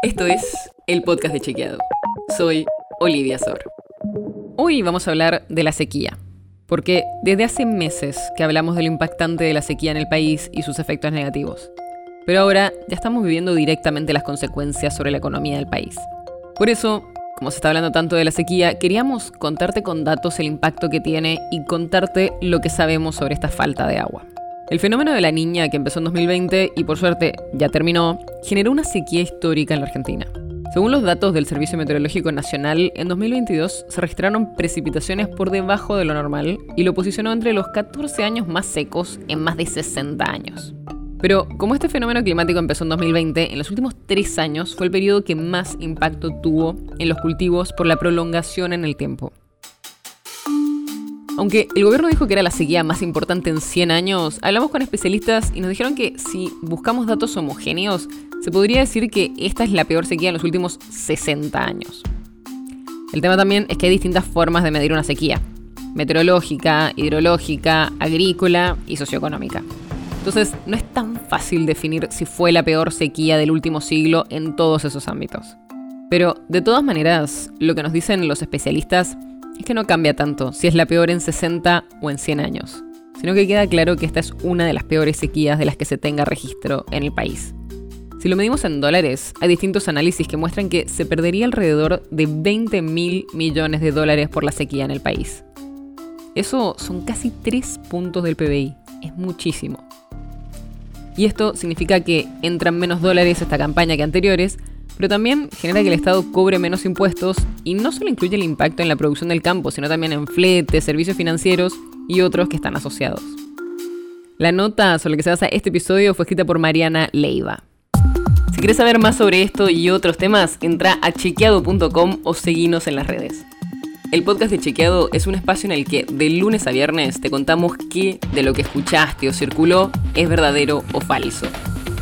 Esto es el podcast de Chequeado. Soy Olivia Sor. Hoy vamos a hablar de la sequía, porque desde hace meses que hablamos de lo impactante de la sequía en el país y sus efectos negativos. Pero ahora ya estamos viviendo directamente las consecuencias sobre la economía del país. Por eso, como se está hablando tanto de la sequía, queríamos contarte con datos el impacto que tiene y contarte lo que sabemos sobre esta falta de agua. El fenómeno de la niña, que empezó en 2020 y por suerte ya terminó, generó una sequía histórica en la Argentina. Según los datos del Servicio Meteorológico Nacional, en 2022 se registraron precipitaciones por debajo de lo normal y lo posicionó entre los 14 años más secos en más de 60 años. Pero como este fenómeno climático empezó en 2020, en los últimos tres años fue el periodo que más impacto tuvo en los cultivos por la prolongación en el tiempo. Aunque el gobierno dijo que era la sequía más importante en 100 años, hablamos con especialistas y nos dijeron que si buscamos datos homogéneos, se podría decir que esta es la peor sequía en los últimos 60 años. El tema también es que hay distintas formas de medir una sequía. Meteorológica, hidrológica, agrícola y socioeconómica. Entonces, no es tan fácil definir si fue la peor sequía del último siglo en todos esos ámbitos. Pero, de todas maneras, lo que nos dicen los especialistas es que no cambia tanto si es la peor en 60 o en 100 años, sino que queda claro que esta es una de las peores sequías de las que se tenga registro en el país. Si lo medimos en dólares, hay distintos análisis que muestran que se perdería alrededor de 20 mil millones de dólares por la sequía en el país. Eso son casi 3 puntos del PBI, es muchísimo. Y esto significa que entran menos dólares esta campaña que anteriores, pero también genera que el Estado cobre menos impuestos y no solo incluye el impacto en la producción del campo, sino también en fletes, servicios financieros y otros que están asociados. La nota sobre la que se basa este episodio fue escrita por Mariana Leiva. Si quieres saber más sobre esto y otros temas, entra a chequeado.com o seguinos en las redes. El podcast de Chequeado es un espacio en el que de lunes a viernes te contamos qué de lo que escuchaste o circuló es verdadero o falso